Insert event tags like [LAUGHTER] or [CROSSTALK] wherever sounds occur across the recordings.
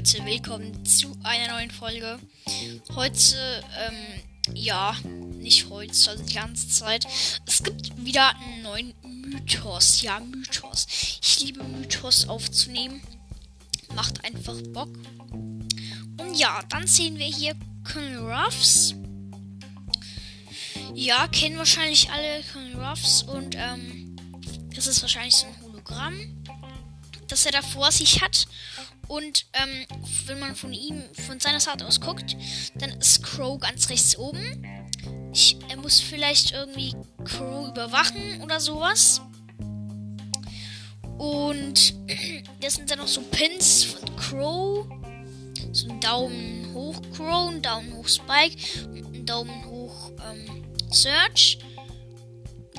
Leute, willkommen zu einer neuen Folge. Heute, ähm, ja, nicht heute, also die ganze Zeit. Es gibt wieder einen neuen Mythos. Ja, Mythos. Ich liebe Mythos aufzunehmen. Macht einfach Bock. Und ja, dann sehen wir hier Colonel Ruffs. Ja, kennen wahrscheinlich alle Colonel Ruffs und, ähm, das ist wahrscheinlich so ein Hologramm, das er da vor sich hat. Und ähm, wenn man von ihm, von seiner Seite aus guckt, dann ist Crow ganz rechts oben. Ich, er muss vielleicht irgendwie Crow überwachen oder sowas. Und [CLEARS THROAT] das sind dann noch so Pins von Crow. So ein Daumen hoch Crow, ein Daumen hoch Spike und ein Daumen hoch ähm, Search.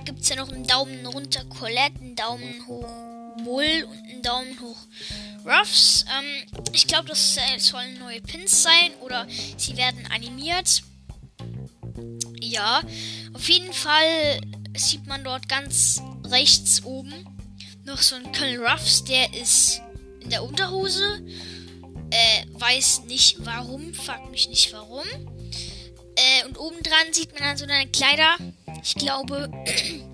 Gibt es ja noch einen Daumen runter Colette, einen Daumen hoch Bull und einen Daumen hoch Ruffs. Ähm, ich glaube, das sollen neue Pins sein oder sie werden animiert. Ja, auf jeden Fall sieht man dort ganz rechts oben noch so einen Colonel Ruffs, der ist in der Unterhose. Äh, weiß nicht warum, fragt mich nicht warum. Äh, und obendran sieht man dann so eine Kleider. Ich glaube, [CLEARS THROAT]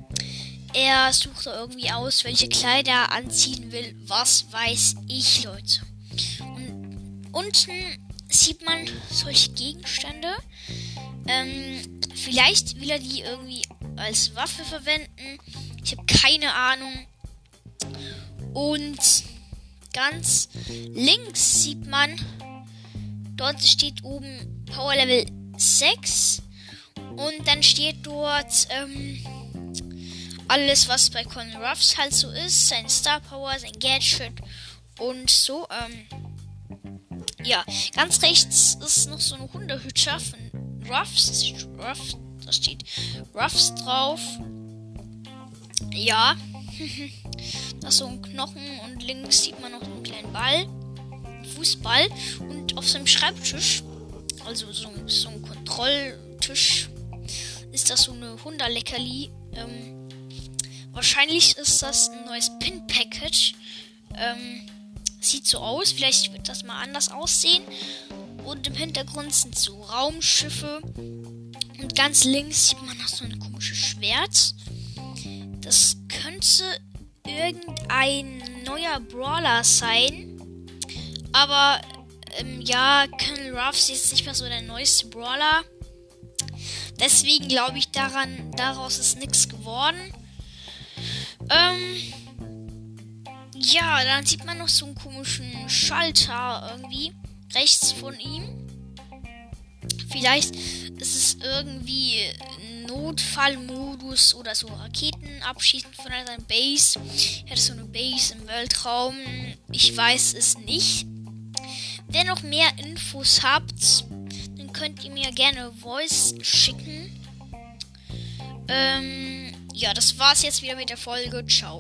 er sucht irgendwie aus, welche Kleider er anziehen will. Was weiß ich, Leute. Und unten sieht man solche Gegenstände. Ähm, vielleicht will er die irgendwie als Waffe verwenden. Ich habe keine Ahnung. Und ganz links sieht man, dort steht oben Power Level 6. Und dann steht dort, ähm, alles, was bei Colin Ruffs halt so ist. Sein Star Power, sein Gadget und so. Ähm, ja, ganz rechts ist noch so eine Hundehütte von Ruffs. Ruff, da steht Ruffs drauf. Ja. [LAUGHS] da ist so ein Knochen und links sieht man noch einen kleinen Ball. Fußball. Und auf seinem Schreibtisch, also so, so ein Kontrolltisch, ist das so eine Hunderleckerli. Ähm, Wahrscheinlich ist das ein neues Pin-Package. Ähm, sieht so aus. Vielleicht wird das mal anders aussehen. Und im Hintergrund sind so Raumschiffe. Und ganz links sieht man noch so ein komisches Schwert. Das könnte irgendein neuer Brawler sein. Aber ähm, ja, Colonel Ruffs ist nicht mehr so der neueste Brawler. Deswegen glaube ich daran, daraus ist nichts geworden. Ähm. Ja, dann sieht man noch so einen komischen Schalter irgendwie rechts von ihm. Vielleicht ist es irgendwie Notfallmodus oder so Raketen abschießen von einer Base. Er hat so eine Base im Weltraum. Ich weiß es nicht. Wenn noch mehr Infos habt, dann könnt ihr mir gerne Voice schicken. Ähm, ja, das war's jetzt wieder mit der Folge. Ciao.